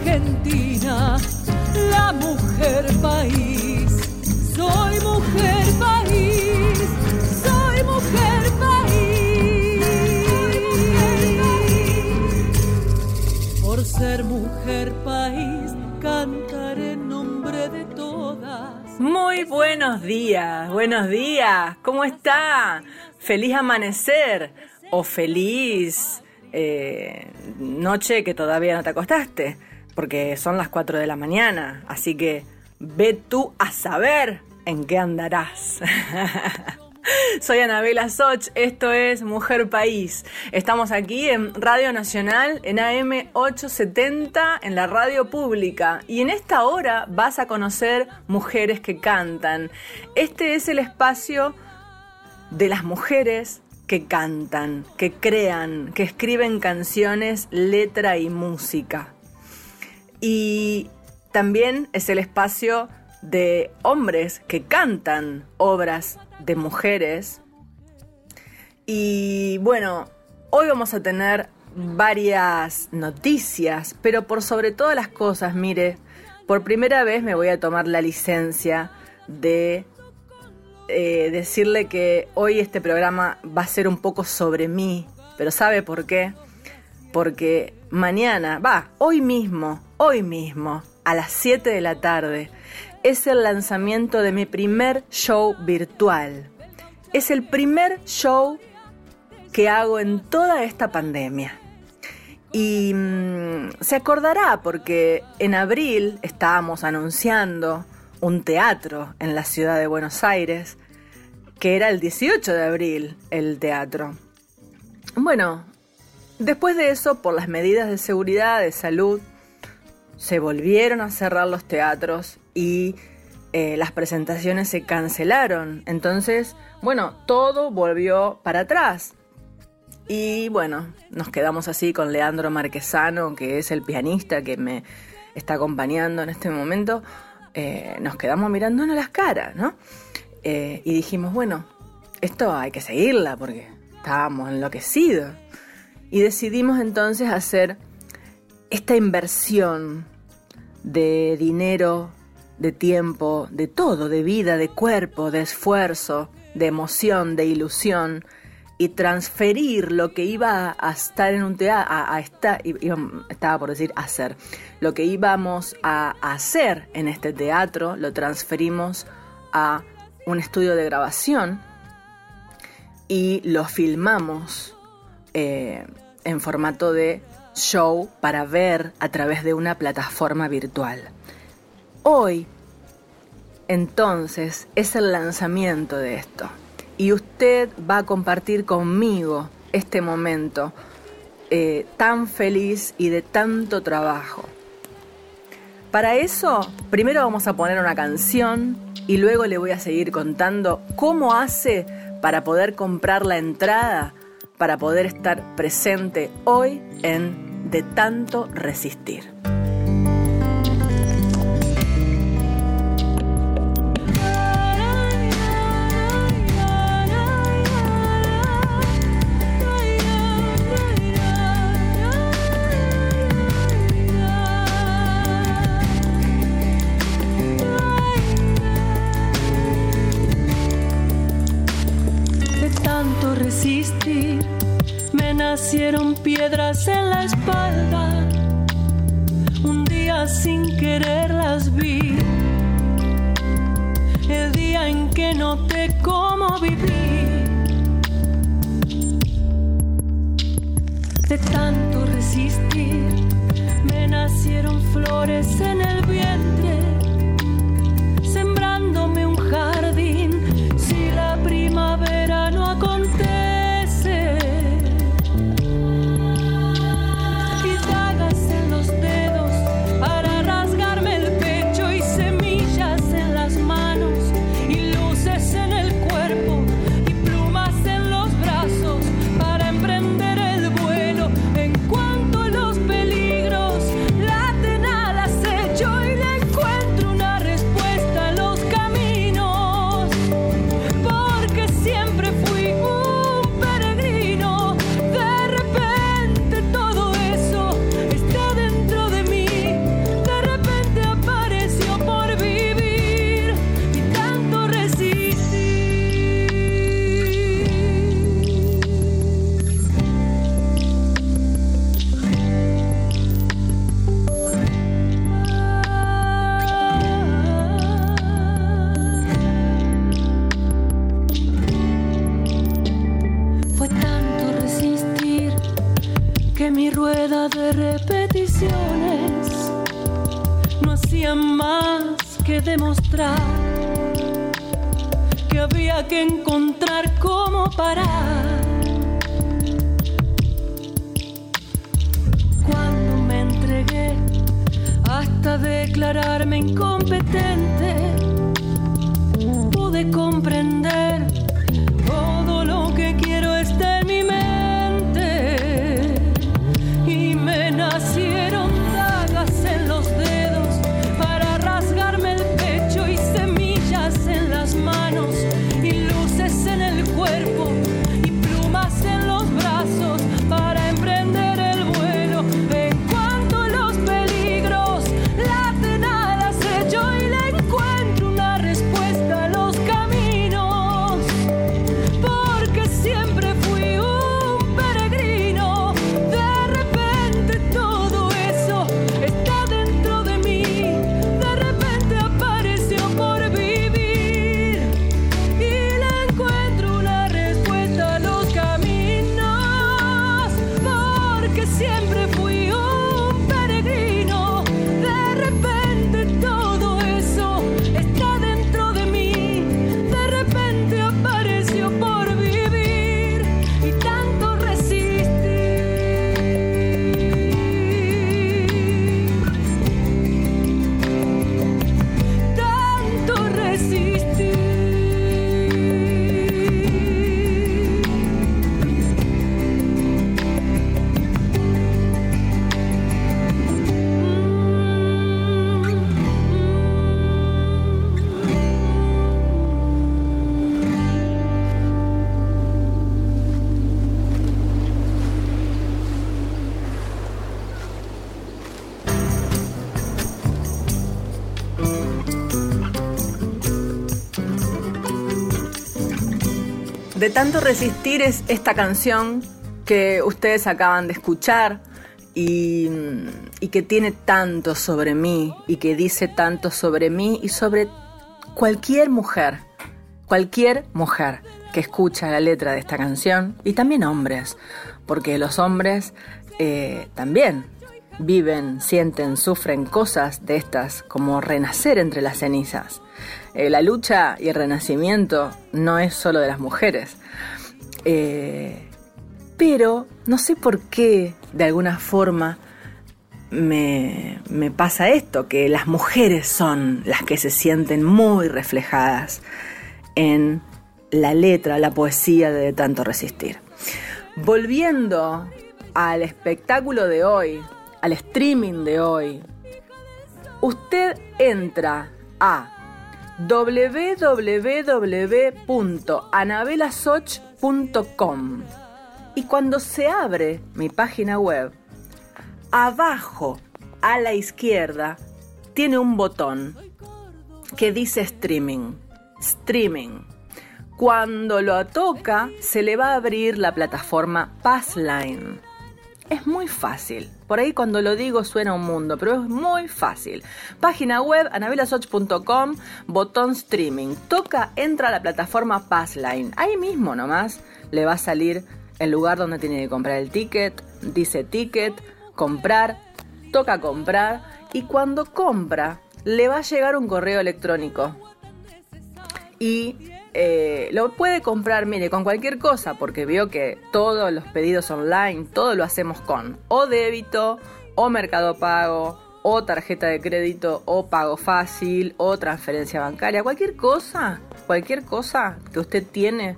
Argentina, la mujer país. Soy mujer país, soy mujer país. Por ser mujer país, cantaré en nombre de todas. Muy buenos días, buenos días. ¿Cómo está? Feliz amanecer o feliz eh, noche que todavía no te acostaste, porque son las 4 de la mañana, así que ve tú a saber en qué andarás. Soy Anabela Soch, esto es Mujer País. Estamos aquí en Radio Nacional, en AM 870, en la radio pública. Y en esta hora vas a conocer mujeres que cantan. Este es el espacio de las mujeres que cantan, que crean, que escriben canciones, letra y música. Y también es el espacio de hombres que cantan obras de mujeres. Y bueno, hoy vamos a tener varias noticias, pero por sobre todas las cosas, mire, por primera vez me voy a tomar la licencia de eh, decirle que hoy este programa va a ser un poco sobre mí, pero ¿sabe por qué? Porque mañana, va, hoy mismo, hoy mismo, a las 7 de la tarde, es el lanzamiento de mi primer show virtual. Es el primer show que hago en toda esta pandemia. Y mm, se acordará porque en abril estábamos anunciando un teatro en la ciudad de Buenos Aires, que era el 18 de abril el teatro. Bueno, después de eso, por las medidas de seguridad, de salud, se volvieron a cerrar los teatros y eh, las presentaciones se cancelaron. Entonces, bueno, todo volvió para atrás. Y bueno, nos quedamos así con Leandro Marquesano, que es el pianista que me está acompañando en este momento. Eh, nos quedamos mirándonos las caras, ¿no? Eh, y dijimos, bueno, esto hay que seguirla porque estábamos enloquecidos. Y decidimos entonces hacer esta inversión de dinero, de tiempo, de todo, de vida, de cuerpo, de esfuerzo, de emoción, de ilusión, y transferir lo que iba a estar en un teatro, a, estar, estaba por decir hacer, lo que íbamos a hacer en este teatro, lo transferimos a un estudio de grabación y lo filmamos eh, en formato de show para ver a través de una plataforma virtual. Hoy, entonces, es el lanzamiento de esto y usted va a compartir conmigo este momento eh, tan feliz y de tanto trabajo. Para eso, primero vamos a poner una canción y luego le voy a seguir contando cómo hace para poder comprar la entrada, para poder estar presente hoy en De tanto resistir. En la espalda. Un día sin querer las vi. El día en que noté cómo viví. De tanto resistir, me nacieron flores en el vientre, peticiones no hacían más que demostrar que había que encontrar cómo parar. Cuando me entregué hasta declararme incompetente, pude comprender Tanto resistir es esta canción que ustedes acaban de escuchar y, y que tiene tanto sobre mí y que dice tanto sobre mí y sobre cualquier mujer, cualquier mujer que escucha la letra de esta canción y también hombres, porque los hombres eh, también viven, sienten, sufren cosas de estas, como renacer entre las cenizas. Eh, la lucha y el renacimiento no es solo de las mujeres. Eh, pero no sé por qué, de alguna forma, me, me pasa esto, que las mujeres son las que se sienten muy reflejadas en la letra, la poesía de tanto resistir. Volviendo al espectáculo de hoy, al streaming de hoy, usted entra a www.anabelasoch.com y cuando se abre mi página web, abajo a la izquierda tiene un botón que dice streaming. Streaming. Cuando lo toca, se le va a abrir la plataforma Passline. Es muy fácil. Por ahí cuando lo digo suena un mundo, pero es muy fácil. Página web anabelasoch.com, botón streaming. Toca, entra a la plataforma Passline. Ahí mismo nomás le va a salir el lugar donde tiene que comprar el ticket. Dice ticket, comprar, toca comprar y cuando compra le va a llegar un correo electrónico. Y eh, lo puede comprar, mire, con cualquier cosa, porque veo que todos los pedidos online, todo lo hacemos con o débito, o mercado pago, o tarjeta de crédito, o pago fácil, o transferencia bancaria. Cualquier cosa, cualquier cosa que usted tiene,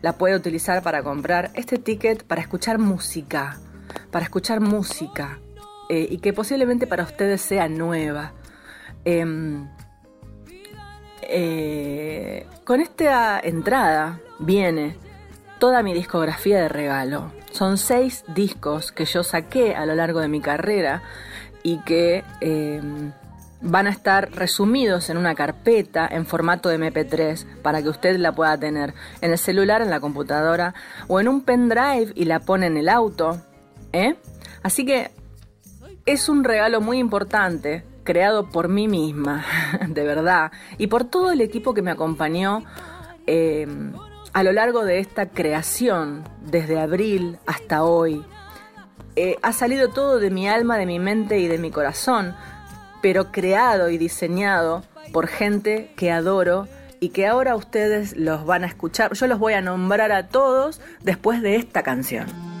la puede utilizar para comprar este ticket para escuchar música, para escuchar música, eh, y que posiblemente para ustedes sea nueva. Em, eh, con esta entrada viene toda mi discografía de regalo. Son seis discos que yo saqué a lo largo de mi carrera y que eh, van a estar resumidos en una carpeta en formato de MP3 para que usted la pueda tener en el celular, en la computadora o en un pendrive y la pone en el auto. ¿eh? Así que es un regalo muy importante creado por mí misma, de verdad, y por todo el equipo que me acompañó eh, a lo largo de esta creación, desde abril hasta hoy. eh, ha salido todo de mi alma, de mi mente y de mi corazón, pero creado y diseñado por gente que adoro y que ahora ustedes los van a escuchar. Yo los voy a nombrar a todos después de esta canción.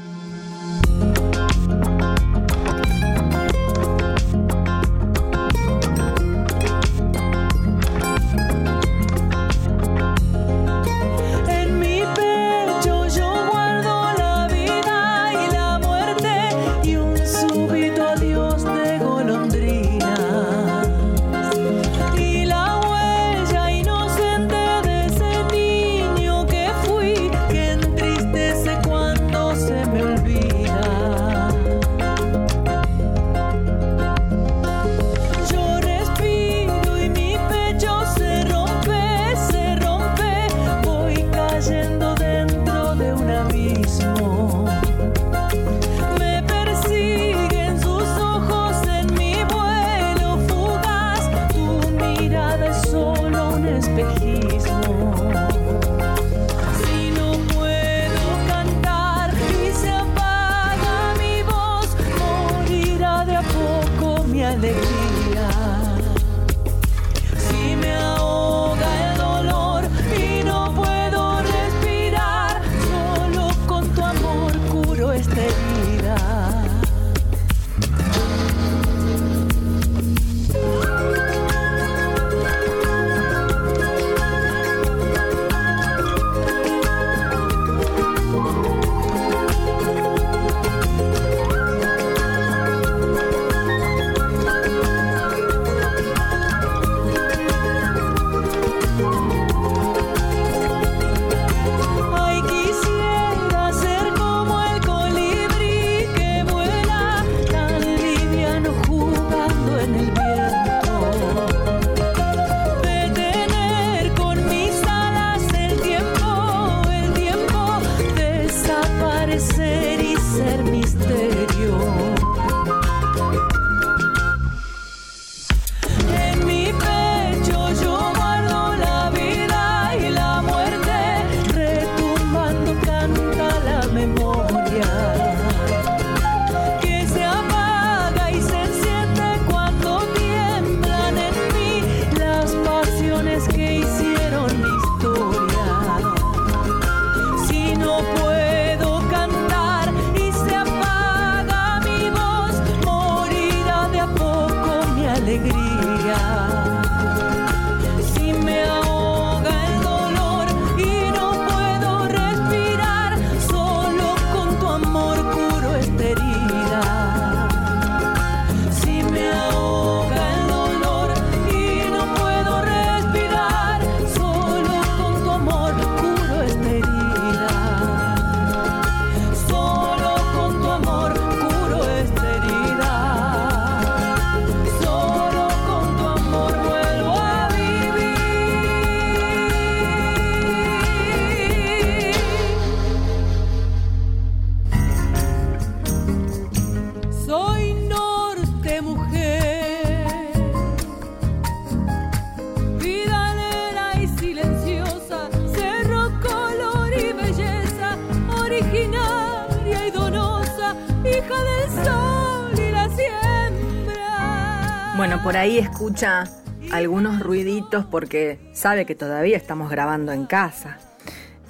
Escucha algunos ruiditos porque sabe que todavía estamos grabando en casa.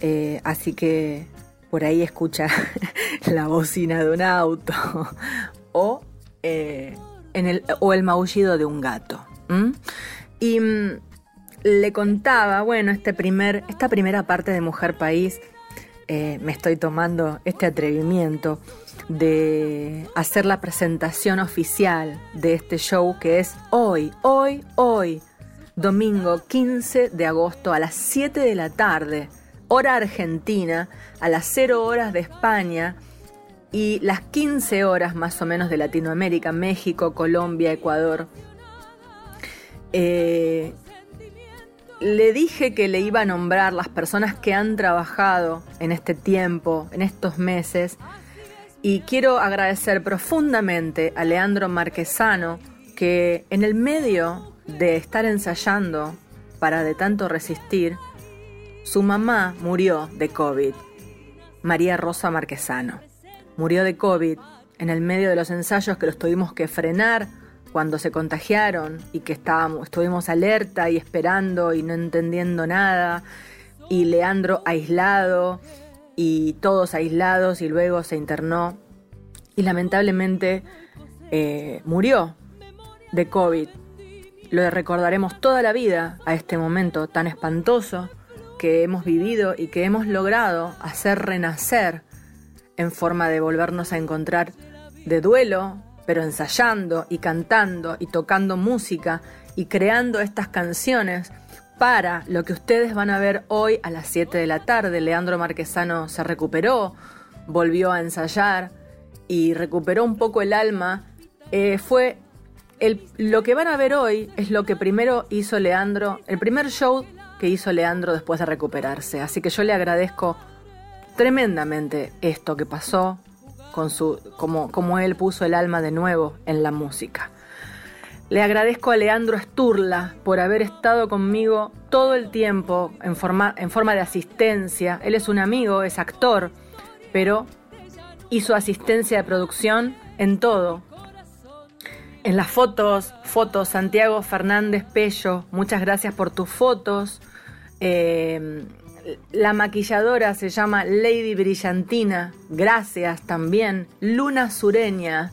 Eh, así que por ahí escucha la bocina de un auto o, eh, en el, o el maullido de un gato. Y mm, le contaba, bueno, este primer, esta primera parte de Mujer País, eh, me estoy tomando este atrevimiento de hacer la presentación oficial de este show que es hoy, hoy, hoy, domingo 15 de agosto a las 7 de la tarde, hora argentina, a las 0 horas de España y las 15 horas más o menos de Latinoamérica, México, Colombia, Ecuador. Eh, le dije que le iba a nombrar las personas que han trabajado en este tiempo, en estos meses, y quiero agradecer profundamente a Leandro Marquesano que en el medio de estar ensayando para de tanto resistir, su mamá murió de COVID, María Rosa Marquesano. Murió de COVID en el medio de los ensayos que los tuvimos que frenar cuando se contagiaron y que estábamos, estuvimos alerta y esperando y no entendiendo nada, y Leandro aislado y todos aislados y luego se internó y lamentablemente eh, murió de COVID. Lo recordaremos toda la vida a este momento tan espantoso que hemos vivido y que hemos logrado hacer renacer en forma de volvernos a encontrar de duelo, pero ensayando y cantando y tocando música y creando estas canciones para lo que ustedes van a ver hoy a las 7 de la tarde. Leandro Marquesano se recuperó, volvió a ensayar y recuperó un poco el alma. Eh, fue el, lo que van a ver hoy es lo que primero hizo Leandro, el primer show que hizo Leandro después de recuperarse. Así que yo le agradezco tremendamente esto que pasó con su como, como él puso el alma de nuevo en la música. Le agradezco a Leandro Sturla por haber estado conmigo todo el tiempo en forma, en forma de asistencia. Él es un amigo, es actor, pero hizo asistencia de producción en todo. En las fotos, fotos, Santiago Fernández Pello, muchas gracias por tus fotos. Eh, la maquilladora se llama Lady Brillantina, gracias también. Luna Sureña,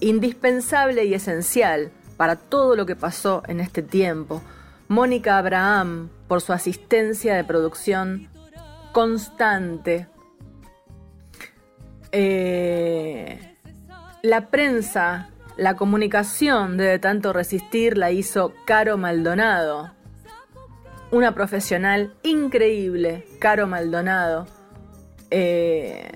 indispensable y esencial para todo lo que pasó en este tiempo. Mónica Abraham, por su asistencia de producción constante. Eh, la prensa, la comunicación de tanto resistir la hizo Caro Maldonado. Una profesional increíble, Caro Maldonado. Eh,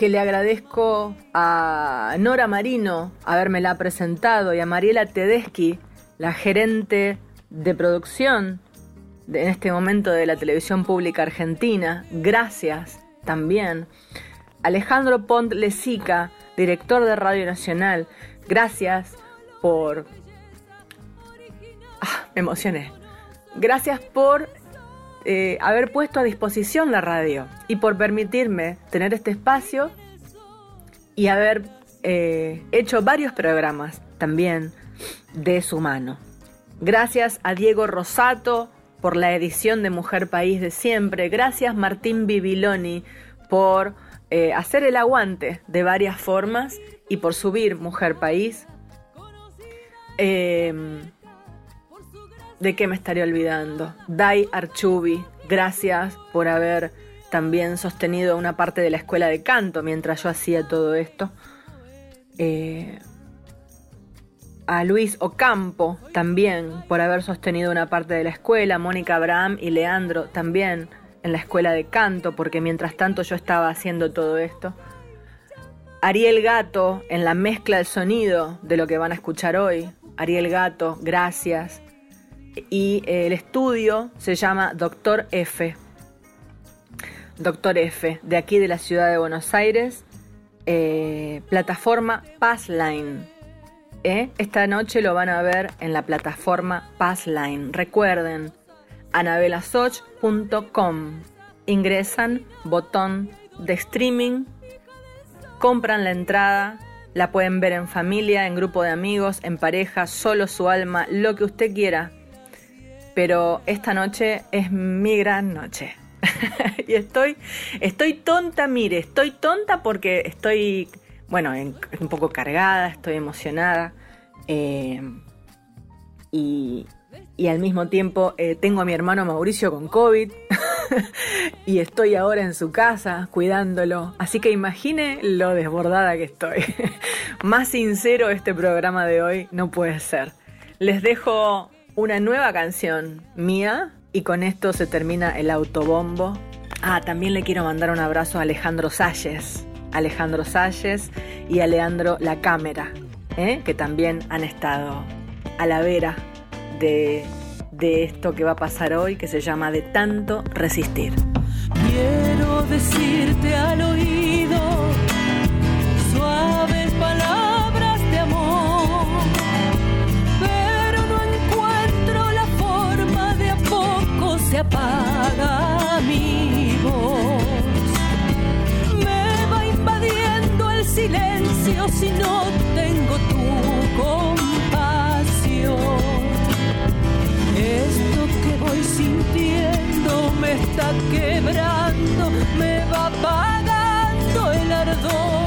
que le agradezco a Nora Marino habérmela presentado y a Mariela Tedeschi, la gerente de producción en este momento de la televisión pública argentina. Gracias también. Alejandro Pont Lesica, director de Radio Nacional. Gracias por... Ah, me emocioné. Gracias por eh, haber puesto a disposición la radio y por permitirme tener este espacio y haber eh, hecho varios programas también de su mano. Gracias a Diego Rosato por la edición de Mujer País de siempre. Gracias Martín Bibiloni por eh, hacer el aguante de varias formas y por subir Mujer País. ¿De qué me estaría olvidando? Dai Archubi, gracias por haber también sostenido una parte de la escuela de canto mientras yo hacía todo esto. Eh, a Luis Ocampo también por haber sostenido una parte de la escuela, Mónica Abraham y Leandro también en la escuela de canto, porque mientras tanto yo estaba haciendo todo esto. Ariel Gato en la mezcla del sonido de lo que van a escuchar hoy. Ariel Gato, gracias y el estudio se llama Doctor F. Doctor F, de aquí de la ciudad de Buenos Aires, eh, plataforma Passline. ¿eh? Esta noche lo van a ver en la plataforma Passline. Recuerden, anabelasoch.com. Ingresan, botón de streaming, compran la entrada, la pueden ver en familia, en grupo de amigos, en pareja, solo su alma, lo que usted quiera pero esta noche es mi gran noche. y estoy, estoy tonta, mire, estoy tonta porque estoy, bueno, un poco cargada, estoy emocionada. Eh, y, al mismo tiempo eh, tengo a mi hermano Mauricio con COVID y estoy ahora en su casa cuidándolo. Así que imagine lo desbordada que estoy. Más sincero este programa de hoy no puede ser. Les dejo una nueva canción mía y con esto se termina el autobombo. Ah, también le quiero mandar un abrazo a Alejandro Salles, Alejandro Salles y a Leandro La Cámara, ¿eh? que también han estado a la vera de, de esto que va a pasar hoy, que se llama De tanto resistir. Quiero decirte al oído apaga mi voz. Me va invadiendo el silencio si no tengo tu compasión. Esto que voy sintiendo me está quebrando, me va apagando el ardor.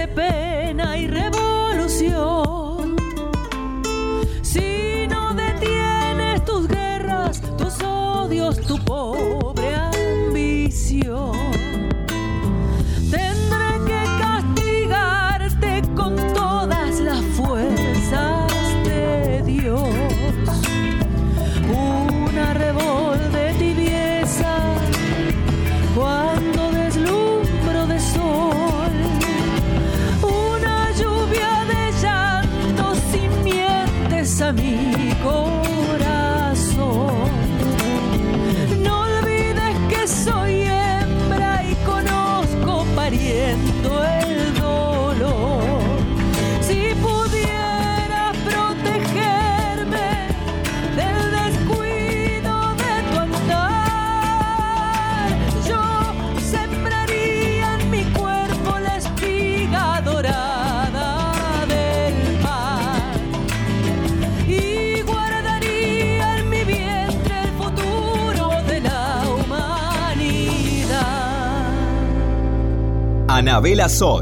sepe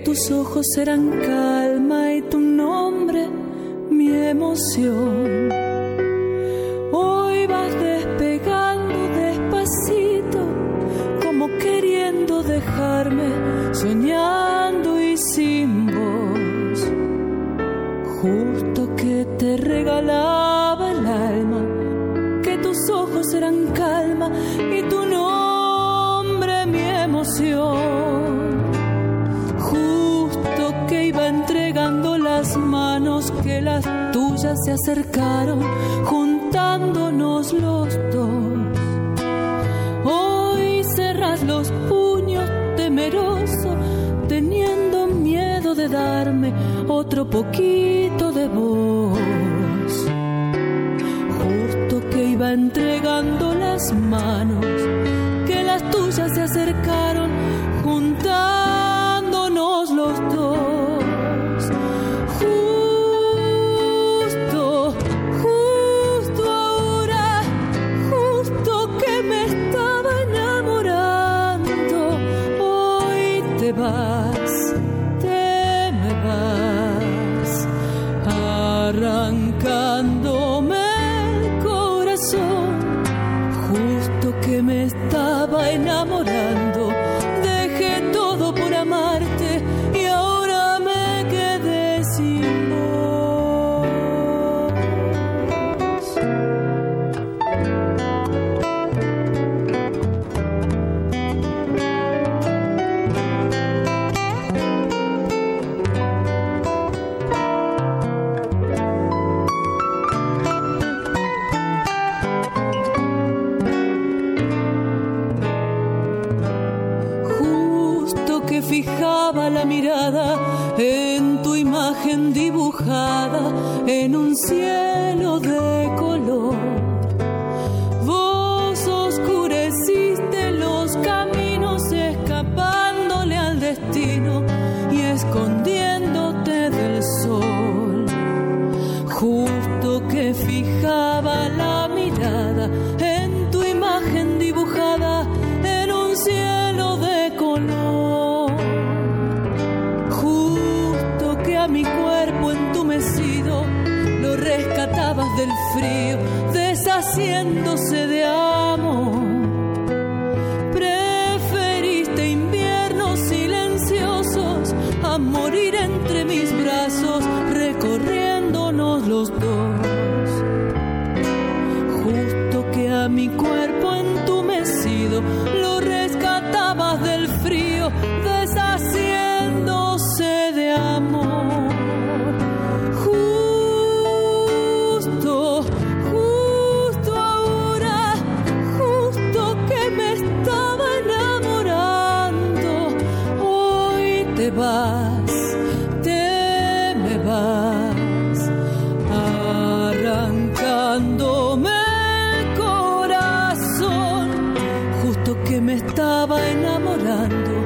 tus ojos serán calma y tu nombre mi emoción. Se acercaron, juntándonos los dos. Hoy cerras los puños temeroso, teniendo miedo de darme otro poquito de voz. Justo que iba entregando las manos, que las tuyas se acercaron, 很多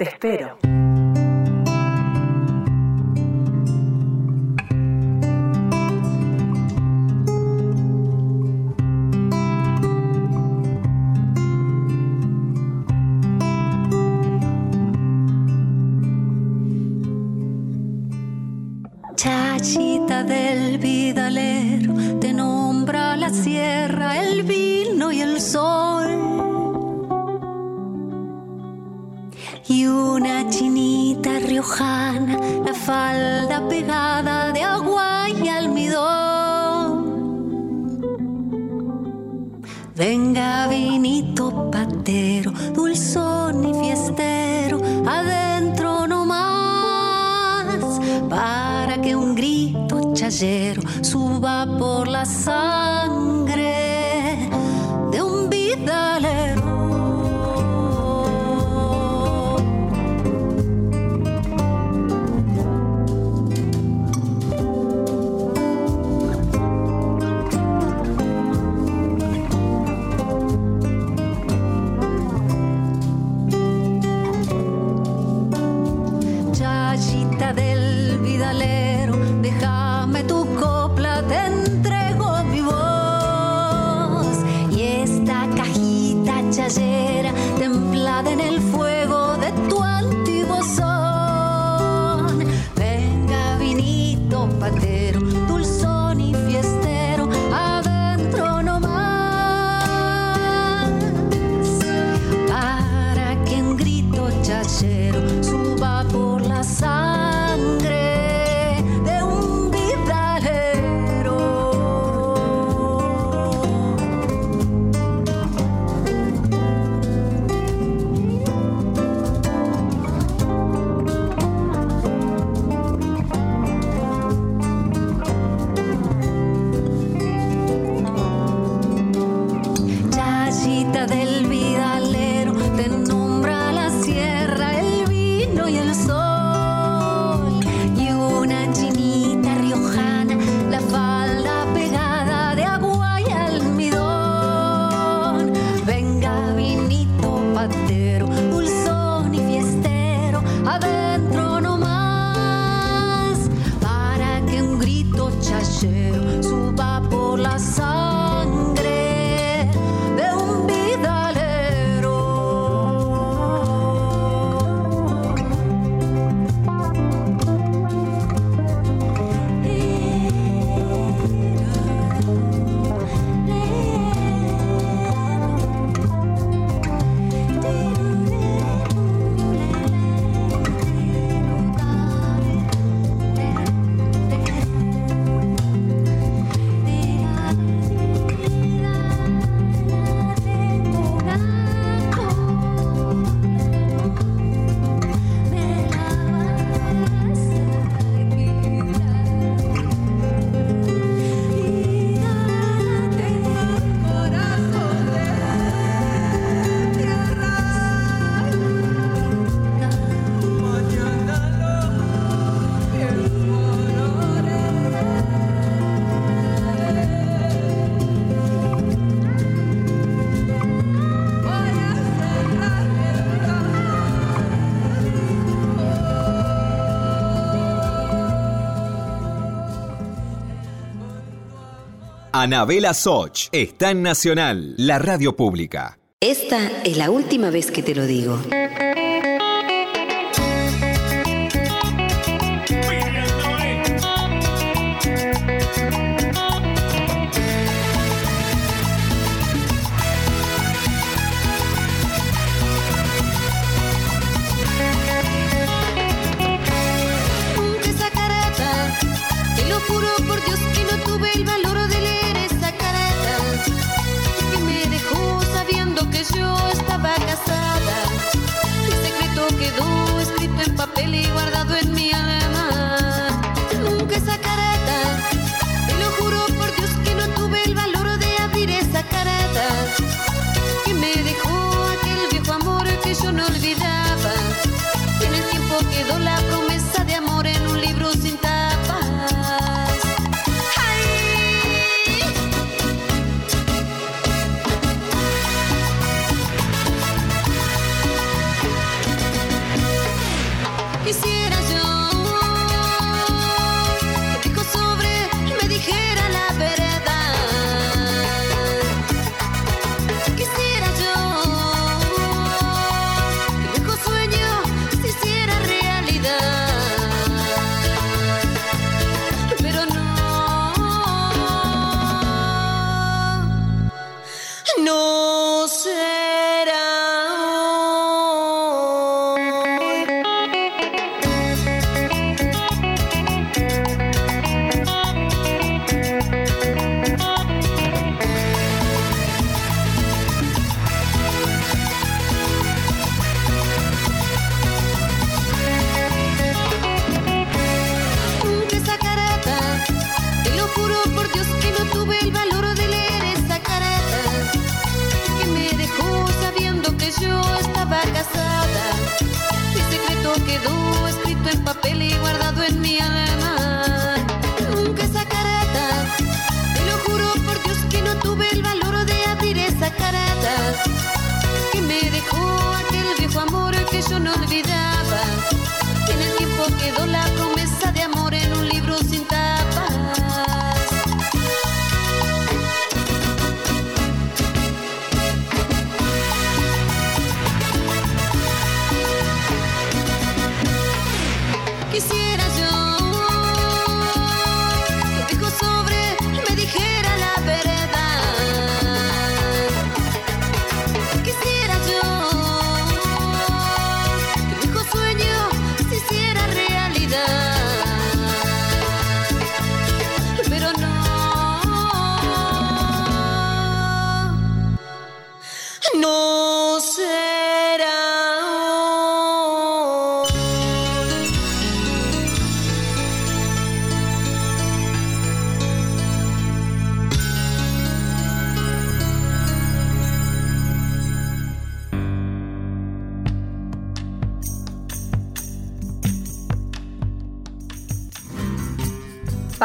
Te espero. Chachita del vidalero, te nombra la sierra, el vino y el sol. Y una chinita riojana, la falda pegada de agua y almidón. Venga vinito patero, dulzón y fiestero, adentro no más, para que un grito chayero suba por la sangre va por las Anabela Soch está en Nacional, la radio pública. Esta es la última vez que te lo digo. papel y guardado en mi yo no olvidaba, en el tiempo quedó la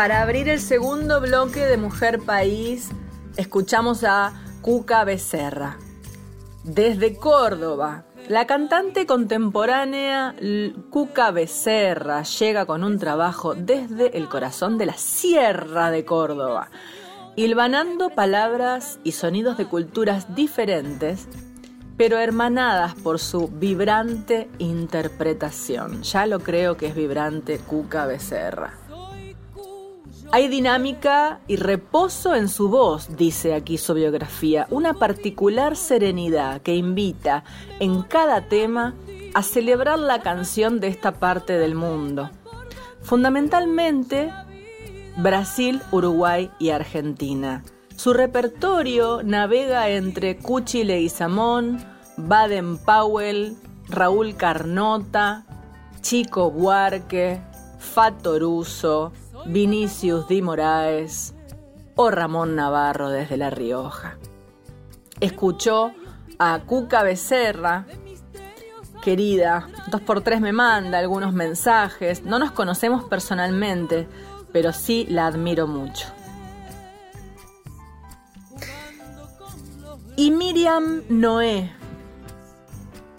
Para abrir el segundo bloque de Mujer País, escuchamos a Cuca Becerra. Desde Córdoba, la cantante contemporánea Cuca Becerra llega con un trabajo desde el corazón de la Sierra de Córdoba, hilvanando palabras y sonidos de culturas diferentes, pero hermanadas por su vibrante interpretación. Ya lo creo que es vibrante Cuca Becerra. Hay dinámica y reposo en su voz, dice aquí su biografía, una particular serenidad que invita en cada tema a celebrar la canción de esta parte del mundo. Fundamentalmente, Brasil, Uruguay y Argentina. Su repertorio navega entre Cuchi Leguizamón, Baden Powell, Raúl Carnota, Chico Buarque, Fatoruso, Vinicius Di Moraes o Ramón Navarro desde La Rioja. Escuchó a Cuca Becerra, querida, dos por tres me manda algunos mensajes, no nos conocemos personalmente, pero sí la admiro mucho. Y Miriam Noé.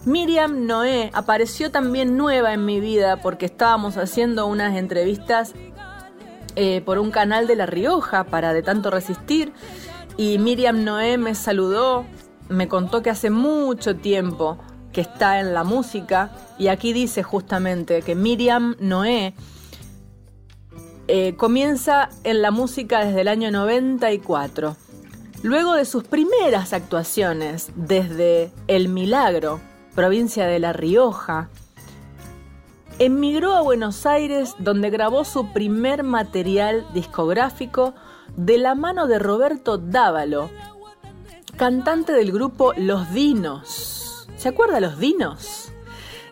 Miriam Noé apareció también nueva en mi vida porque estábamos haciendo unas entrevistas eh, por un canal de La Rioja para De tanto resistir y Miriam Noé me saludó, me contó que hace mucho tiempo que está en la música y aquí dice justamente que Miriam Noé eh, comienza en la música desde el año 94. Luego de sus primeras actuaciones desde El Milagro, provincia de La Rioja, emigró a Buenos Aires donde grabó su primer material discográfico de la mano de Roberto Dávalo, cantante del grupo Los Dinos. ¿Se acuerda Los Dinos?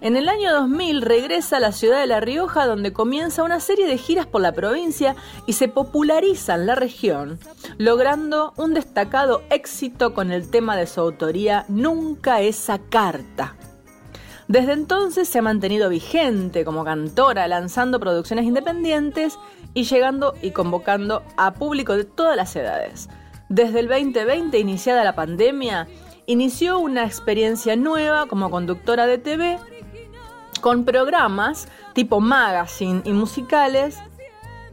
En el año 2000 regresa a la ciudad de La Rioja donde comienza una serie de giras por la provincia y se populariza en la región, logrando un destacado éxito con el tema de su autoría Nunca esa carta. Desde entonces se ha mantenido vigente como cantora, lanzando producciones independientes y llegando y convocando a público de todas las edades. Desde el 2020, iniciada la pandemia, inició una experiencia nueva como conductora de TV con programas tipo magazine y musicales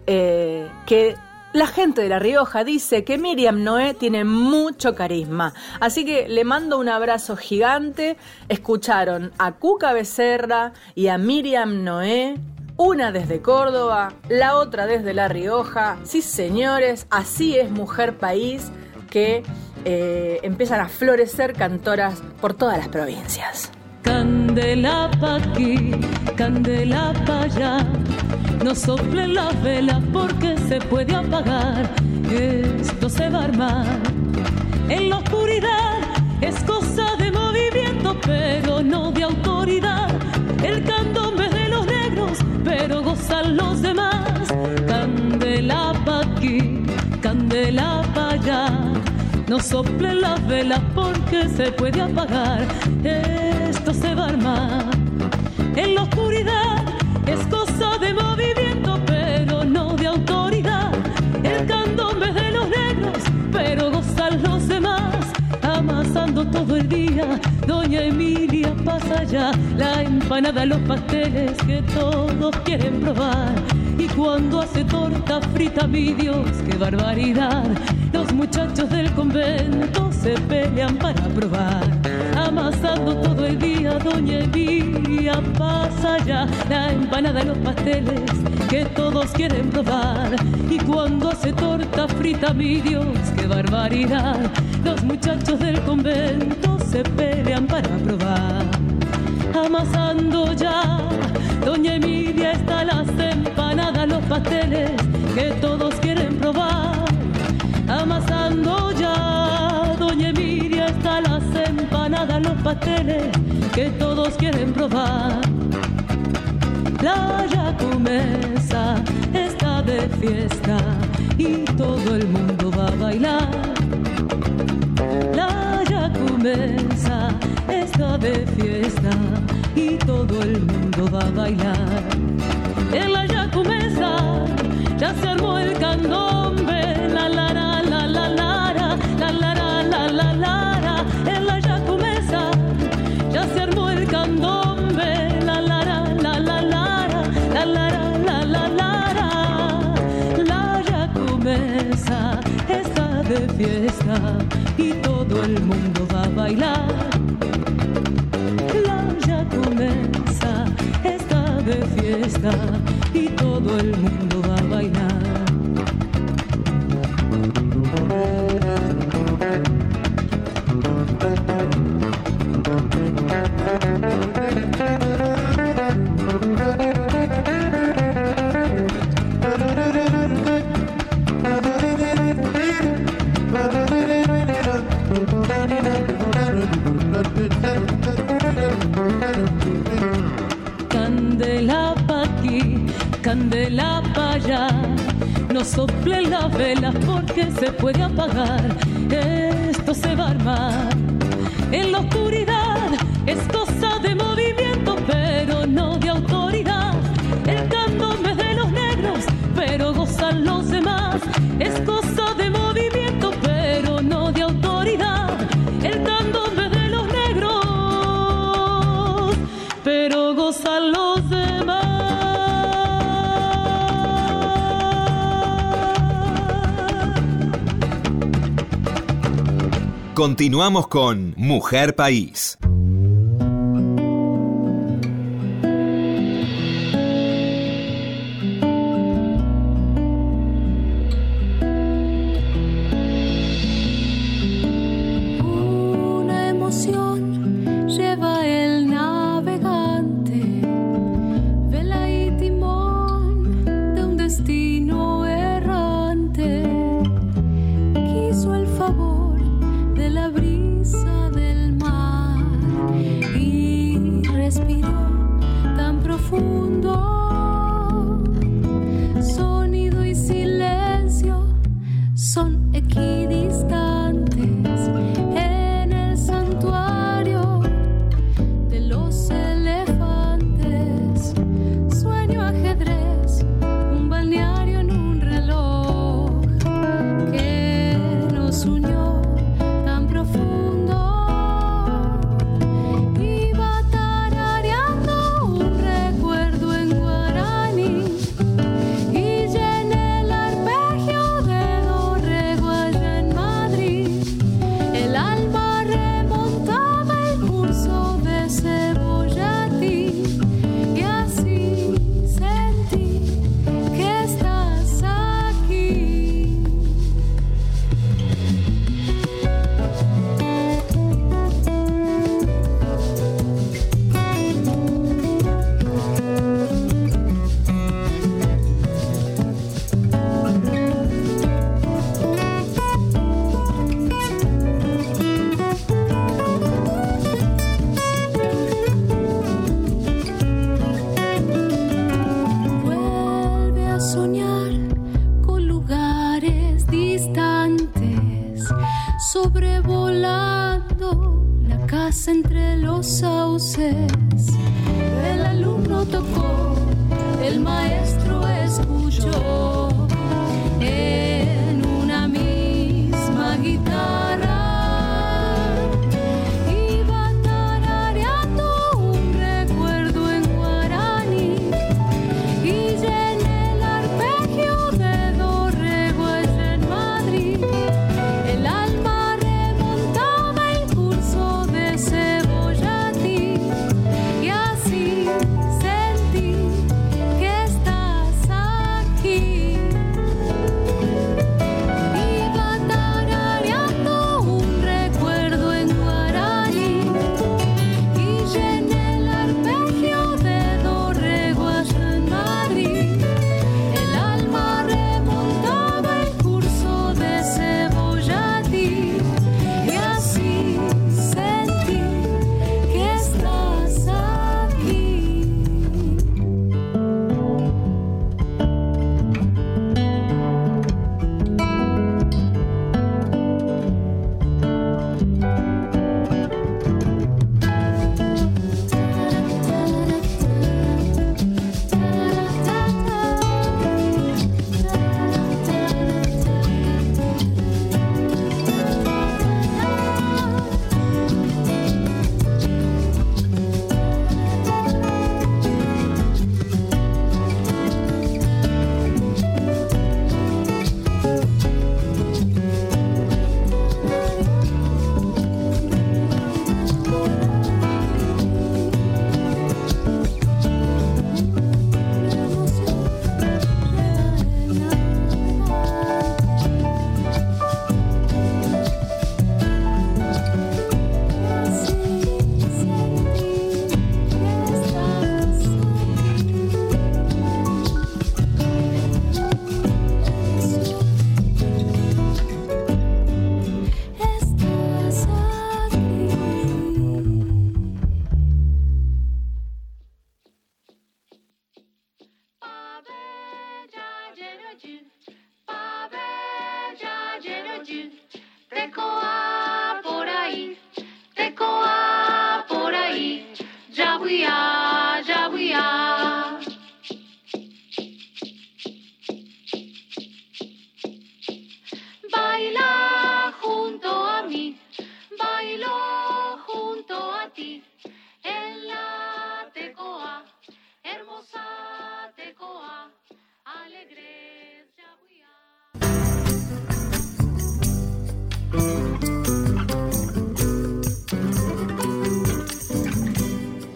eh, que la gente de La Rioja dice que Miriam Noé tiene mucho carisma. Así que le mando un abrazo gigante. Escucharon a Cuca Becerra y a Miriam Noé. Una desde Córdoba, la otra desde La Rioja. Sí, señores, así es Mujer País que eh, empiezan a florecer cantoras por todas las provincias. Candela pa' aquí, candela pa' allá. No soplen las velas porque se puede apagar. Esto se va a armar. En la oscuridad es cosa de movimiento, pero no de autoridad. El candombe de los negros, pero gozan los demás. Candela pa' aquí, candela pa' allá no sople las velas porque se puede apagar. Esto se va a armar. En la oscuridad es cosa de movimiento, pero no de autoridad. El candombe de los negros, pero gozan los demás. Amasando todo el día, doña Emilia pasa ya la empanada, los pasteles que todos quieren probar y cuando hace torta frita, mi Dios, qué barbaridad. Los muchachos del convento se pelean para probar. Amasando todo el día, doña Emilia pasa ya la empanada y los pasteles que todos quieren probar. Y cuando hace torta frita, mi Dios, qué barbaridad. Los muchachos del convento se pelean para probar. Amasando ya, doña Emilia está las empanadas, los pasteles que todos quieren probar. Amasando ya, doña Emilia está las empanadas, los pasteles que todos quieren probar. La yacumesa está de fiesta y todo el mundo va a bailar. La yacumesa está de fiesta y todo el mundo va a bailar. En la candombe, la la la la la la la la la la la la En la yacumesa ya se armó el candombe, la la la la la la la la la la la La yacumesa está de fiesta y todo el mundo va a bailar está de fiesta y todo el mundo va a bailar. Sople la vela porque se puede apagar. Esto se va a armar. Continuamos con Mujer País.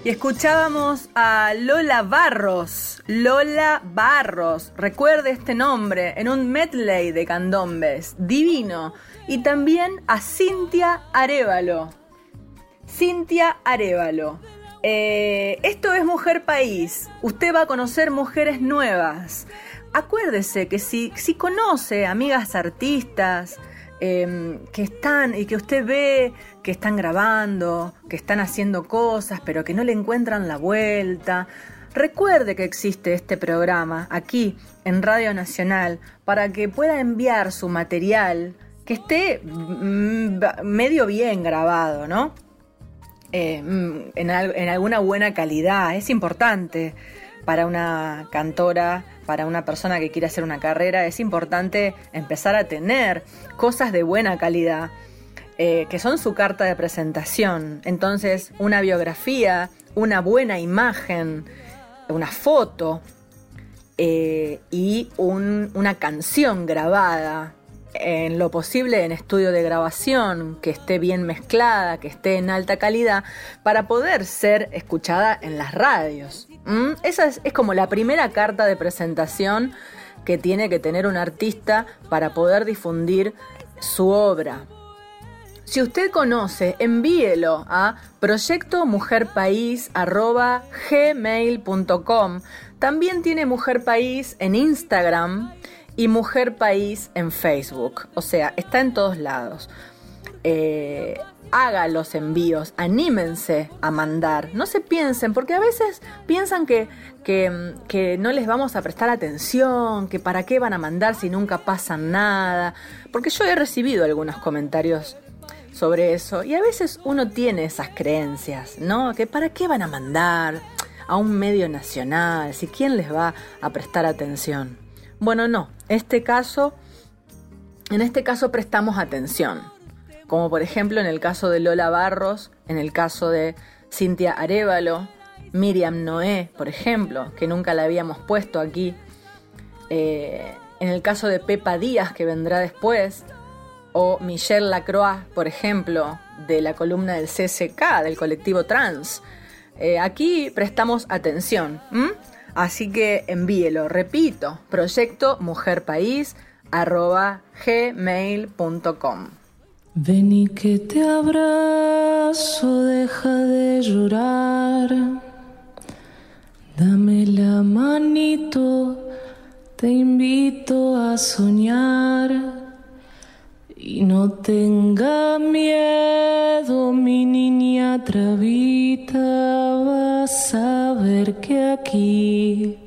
Y escuchábamos a Lola Barros, Lola Barros, recuerde este nombre, en un medley de candombes, divino. Y también a Cintia Arevalo. Cintia Arevalo. Eh, esto es Mujer País. Usted va a conocer mujeres nuevas. Acuérdese que si, si conoce amigas artistas, Em, que están y que usted ve que están grabando, que están haciendo cosas, pero que no le encuentran la vuelta. Recuerde que existe este programa aquí en Radio Nacional para que pueda enviar su material que esté mm, medio bien grabado, ¿no? Eh, mm, en, en alguna buena calidad. Es importante para una cantora para una persona que quiere hacer una carrera, es importante empezar a tener cosas de buena calidad, eh, que son su carta de presentación. Entonces, una biografía, una buena imagen, una foto eh, y una canción grabada en lo posible en estudio de grabación, que esté bien mezclada, que esté en alta calidad, para poder ser escuchada en las radios. ¿Mm? Esa es, como la primera carta de presentación que tiene que tener un artista para poder difundir su obra. Si usted conoce, envíelo a proyectomujerpaís.gmail.com. También tiene Mujer País en Instagram y Mujer País en Facebook. O sea, está en todos lados. Eh, haga los envíos, anímense a mandar, no se piensen, porque a veces piensan que, que, no les vamos a prestar atención, que para qué van a mandar si nunca pasa nada, porque yo he recibido algunos comentarios sobre eso. Y a veces uno tiene esas creencias, ¿no? Que para qué van a mandar a un medio nacional, si quién les va a prestar atención. Bueno, no, este caso, en este caso prestamos atención. Como por ejemplo en el caso de Lola Barros, en el caso de Cintia Arevalo, Miriam Noé, por ejemplo, que nunca la habíamos puesto aquí, eh, en el caso de Pepa Díaz, que vendrá después, o Michelle Lacroix, por ejemplo, de la columna del CCK, del colectivo trans. Eh, aquí prestamos atención, así que envíelo, repito, proyecto gmail.com Vení que te abrazo, deja de llorar. Dame la manito, te invito a soñar. Y no tenga miedo, mi niña travita, vas a ver que aquí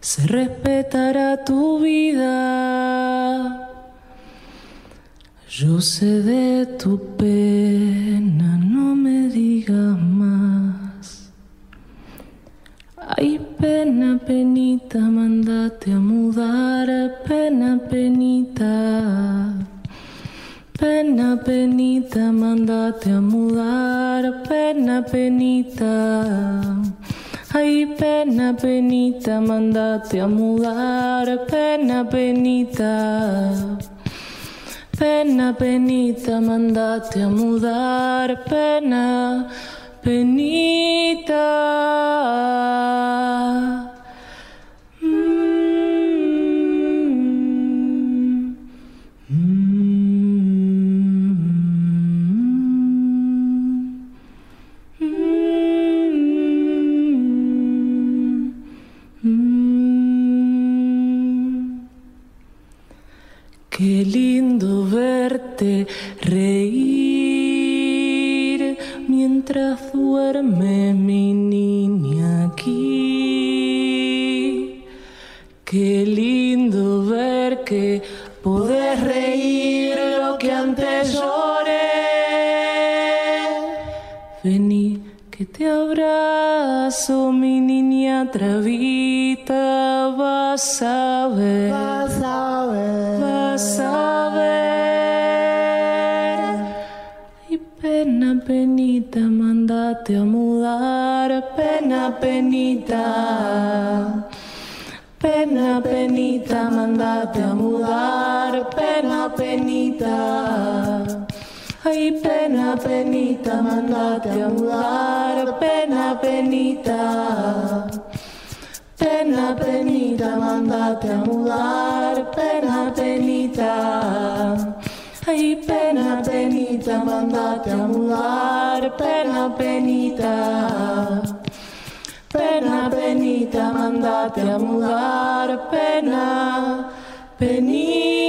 se respetará tu vida. Yo sé de tu pena, no me digas más. Ay, pena, penita, mandate a mudar, pena, penita. Pena, penita, mandate a mudar, pena, penita. Ay, pena, penita, mandate a mudar, pena, penita. Pena, penita, mandate a mudar, pena, penita. Mandate a pena, penita. Pena, penita, mandate a mudar, pena, penita. Ay, pena, penita, mandate a mudar, pena, penita. Pena, penita, mandate a mudar, pena, penita.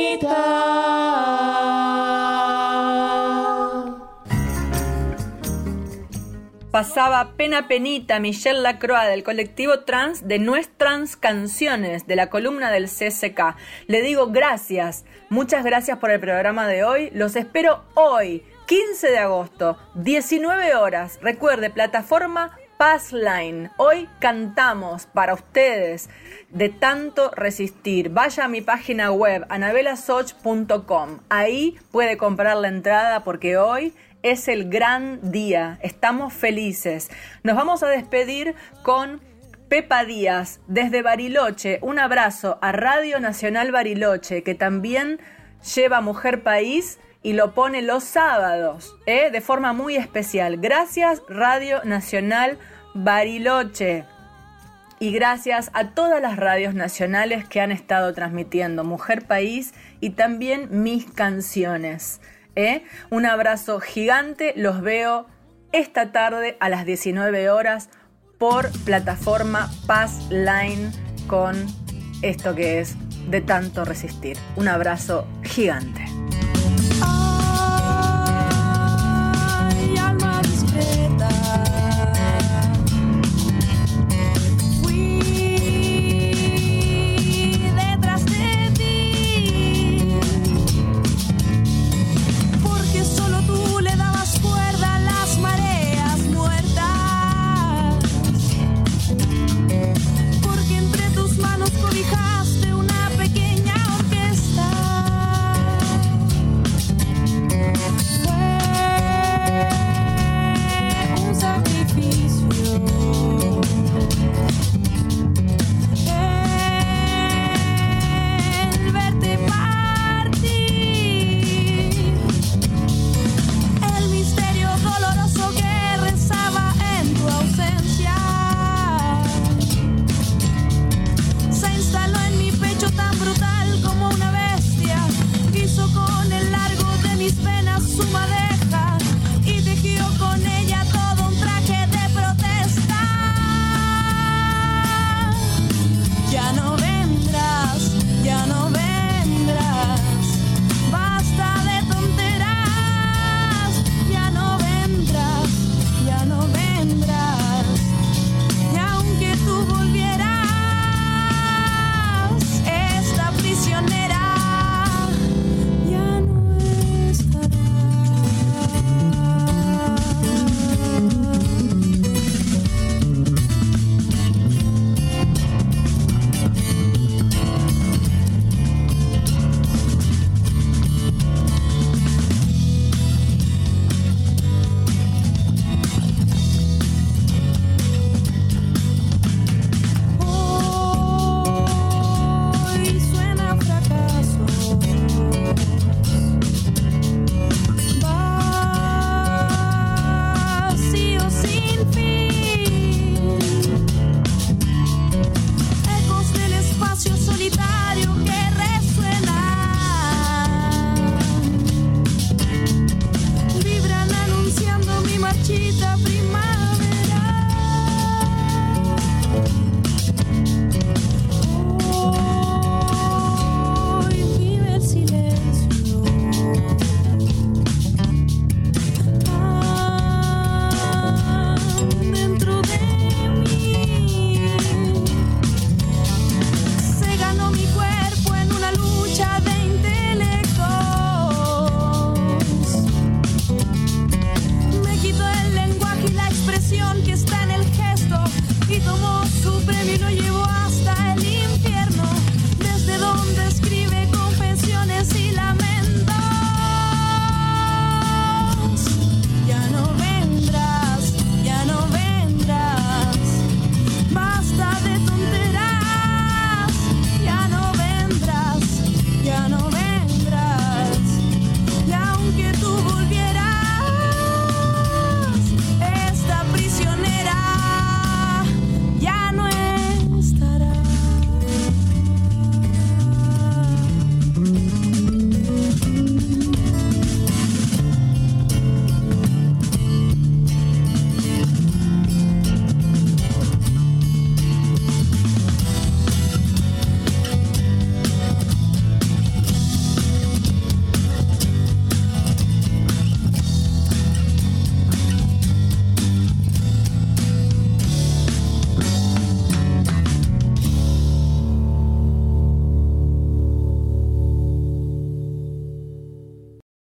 Pasaba Pena Penita Michelle Lacroix del colectivo trans de Nuestras Canciones de la columna del CCK. Le digo gracias, muchas gracias por el programa de hoy. Los espero hoy, 15 de agosto, 19 horas. Recuerde, plataforma Passline. Hoy cantamos para ustedes de tanto resistir. Vaya a mi página web anabelasoch.com. Ahí puede comprar la entrada porque hoy es el gran día. Estamos felices. Nos vamos a despedir con Pepa Díaz desde Bariloche. Un abrazo a Radio Nacional Bariloche que también lleva Mujer País y lo pone los sábados, ¿eh? de forma muy especial. Gracias Radio Nacional Bariloche. Y gracias a todas las radios nacionales que han estado transmitiendo Mujer País y también mis canciones. ¿Eh? Un abrazo gigante, los veo esta tarde a las 19 horas por plataforma Paz Line con esto que es de tanto resistir. Un abrazo gigante.